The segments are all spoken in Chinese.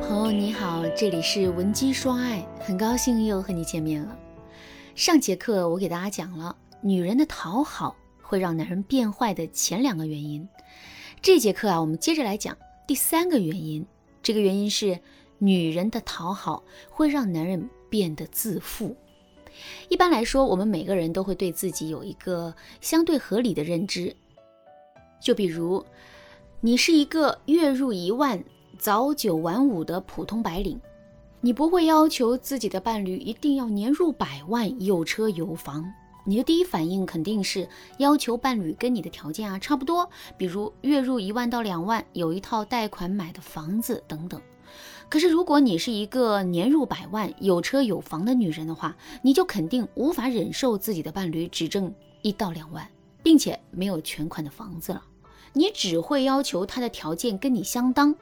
朋友你好，这里是文姬说爱，很高兴又和你见面了。上节课我给大家讲了女人的讨好会让男人变坏的前两个原因，这节课啊，我们接着来讲第三个原因。这个原因是女人的讨好会让男人变得自负。一般来说，我们每个人都会对自己有一个相对合理的认知，就比如你是一个月入一万。早九晚五的普通白领，你不会要求自己的伴侣一定要年入百万、有车有房。你的第一反应肯定是要求伴侣跟你的条件啊差不多，比如月入一万到两万，有一套贷款买的房子等等。可是如果你是一个年入百万、有车有房的女人的话，你就肯定无法忍受自己的伴侣只挣一到两万，并且没有全款的房子了。你只会要求他的条件跟你相当。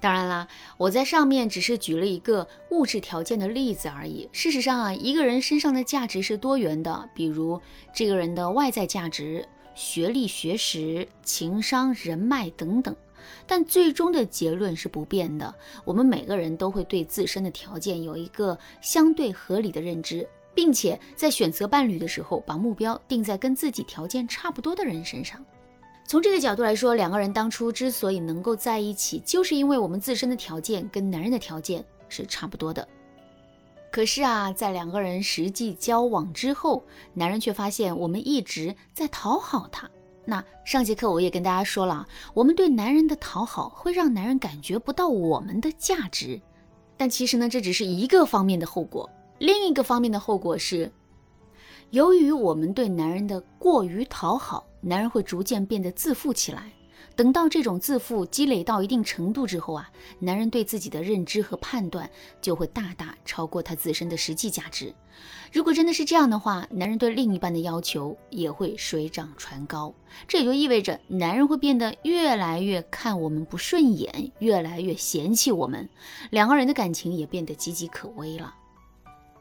当然啦，我在上面只是举了一个物质条件的例子而已。事实上啊，一个人身上的价值是多元的，比如这个人的外在价值、学历、学识、情商、人脉等等。但最终的结论是不变的。我们每个人都会对自身的条件有一个相对合理的认知，并且在选择伴侣的时候，把目标定在跟自己条件差不多的人身上。从这个角度来说，两个人当初之所以能够在一起，就是因为我们自身的条件跟男人的条件是差不多的。可是啊，在两个人实际交往之后，男人却发现我们一直在讨好他。那上节课我也跟大家说了，我们对男人的讨好会让男人感觉不到我们的价值。但其实呢，这只是一个方面的后果，另一个方面的后果是。由于我们对男人的过于讨好，男人会逐渐变得自负起来。等到这种自负积累到一定程度之后啊，男人对自己的认知和判断就会大大超过他自身的实际价值。如果真的是这样的话，男人对另一半的要求也会水涨船高。这也就意味着男人会变得越来越看我们不顺眼，越来越嫌弃我们，两个人的感情也变得岌岌可危了。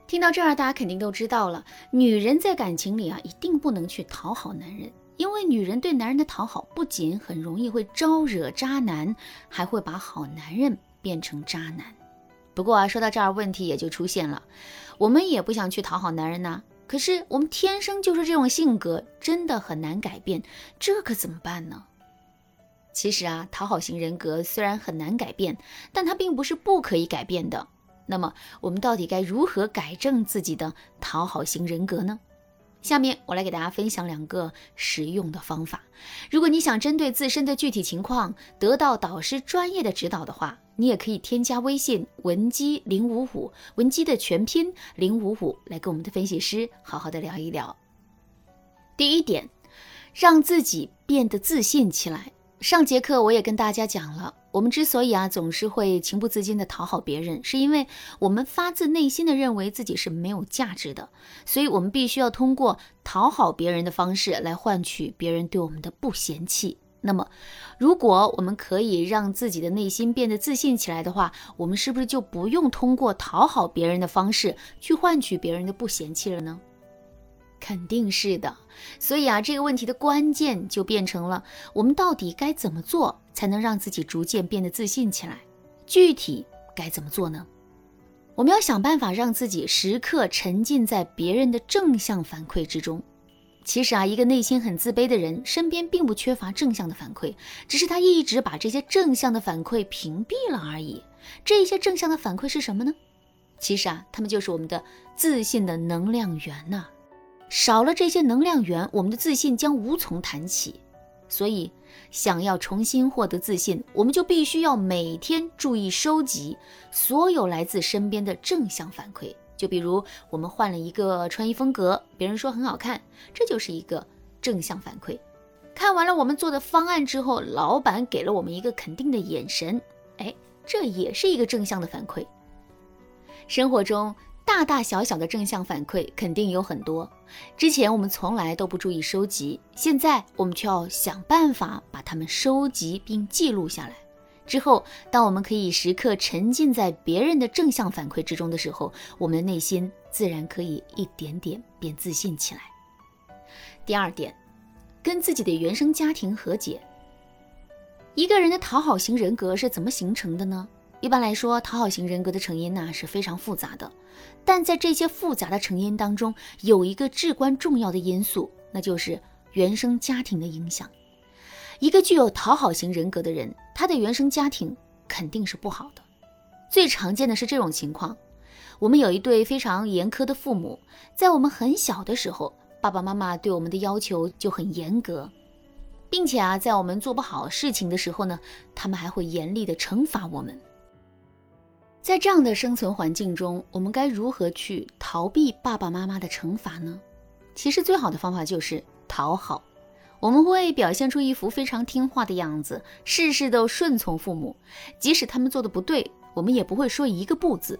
听到这儿，大家肯定都知道了，女人在感情里啊，一定不能去讨好男人，因为女人对男人的讨好，不仅很容易会招惹渣男，还会把好男人变成渣男。不过啊，说到这儿，问题也就出现了，我们也不想去讨好男人呐，可是我们天生就是这种性格，真的很难改变，这可怎么办呢？其实啊，讨好型人格虽然很难改变，但它并不是不可以改变的。那么我们到底该如何改正自己的讨好型人格呢？下面我来给大家分享两个实用的方法。如果你想针对自身的具体情况得到导师专业的指导的话，你也可以添加微信文姬零五五，文姬的全拼零五五，来跟我们的分析师好好的聊一聊。第一点，让自己变得自信起来。上节课我也跟大家讲了。我们之所以啊总是会情不自禁的讨好别人，是因为我们发自内心的认为自己是没有价值的，所以我们必须要通过讨好别人的方式来换取别人对我们的不嫌弃。那么，如果我们可以让自己的内心变得自信起来的话，我们是不是就不用通过讨好别人的方式去换取别人的不嫌弃了呢？肯定是的。所以啊，这个问题的关键就变成了我们到底该怎么做。才能让自己逐渐变得自信起来。具体该怎么做呢？我们要想办法让自己时刻沉浸在别人的正向反馈之中。其实啊，一个内心很自卑的人，身边并不缺乏正向的反馈，只是他一直把这些正向的反馈屏蔽了而已。这些正向的反馈是什么呢？其实啊，他们就是我们的自信的能量源呐。少了这些能量源，我们的自信将无从谈起。所以，想要重新获得自信，我们就必须要每天注意收集所有来自身边的正向反馈。就比如，我们换了一个穿衣风格，别人说很好看，这就是一个正向反馈。看完了我们做的方案之后，老板给了我们一个肯定的眼神，哎，这也是一个正向的反馈。生活中。大大小小的正向反馈肯定有很多，之前我们从来都不注意收集，现在我们却要想办法把它们收集并记录下来。之后，当我们可以时刻沉浸在别人的正向反馈之中的时候，我们的内心自然可以一点点变自信起来。第二点，跟自己的原生家庭和解。一个人的讨好型人格是怎么形成的呢？一般来说，讨好型人格的成因呢是非常复杂的，但在这些复杂的成因当中，有一个至关重要的因素，那就是原生家庭的影响。一个具有讨好型人格的人，他的原生家庭肯定是不好的。最常见的是这种情况：我们有一对非常严苛的父母，在我们很小的时候，爸爸妈妈对我们的要求就很严格，并且啊，在我们做不好事情的时候呢，他们还会严厉的惩罚我们。在这样的生存环境中，我们该如何去逃避爸爸妈妈的惩罚呢？其实最好的方法就是讨好。我们会表现出一副非常听话的样子，事事都顺从父母，即使他们做的不对，我们也不会说一个不字。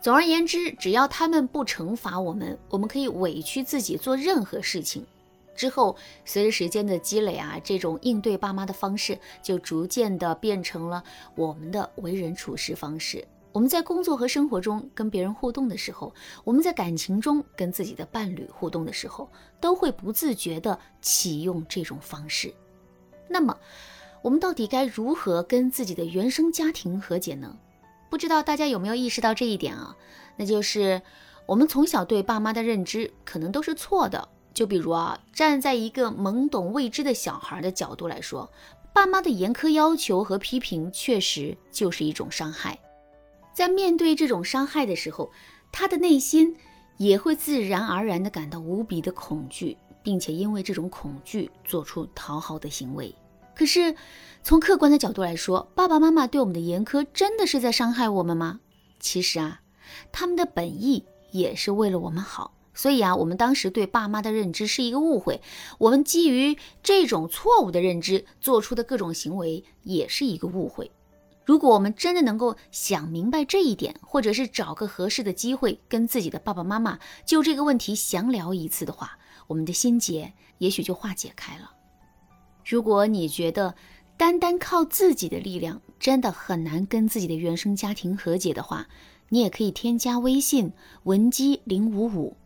总而言之，只要他们不惩罚我们，我们可以委屈自己做任何事情。之后，随着时间的积累啊，这种应对爸妈的方式就逐渐的变成了我们的为人处事方式。我们在工作和生活中跟别人互动的时候，我们在感情中跟自己的伴侣互动的时候，都会不自觉的启用这种方式。那么，我们到底该如何跟自己的原生家庭和解呢？不知道大家有没有意识到这一点啊？那就是我们从小对爸妈的认知可能都是错的。就比如啊，站在一个懵懂未知的小孩的角度来说，爸妈的严苛要求和批评确实就是一种伤害。在面对这种伤害的时候，他的内心也会自然而然地感到无比的恐惧，并且因为这种恐惧做出讨好的行为。可是，从客观的角度来说，爸爸妈妈对我们的严苛真的是在伤害我们吗？其实啊，他们的本意也是为了我们好。所以啊，我们当时对爸妈的认知是一个误会，我们基于这种错误的认知做出的各种行为也是一个误会。如果我们真的能够想明白这一点，或者是找个合适的机会跟自己的爸爸妈妈就这个问题详聊一次的话，我们的心结也许就化解开了。如果你觉得单单靠自己的力量真的很难跟自己的原生家庭和解的话，你也可以添加微信文姬零五五，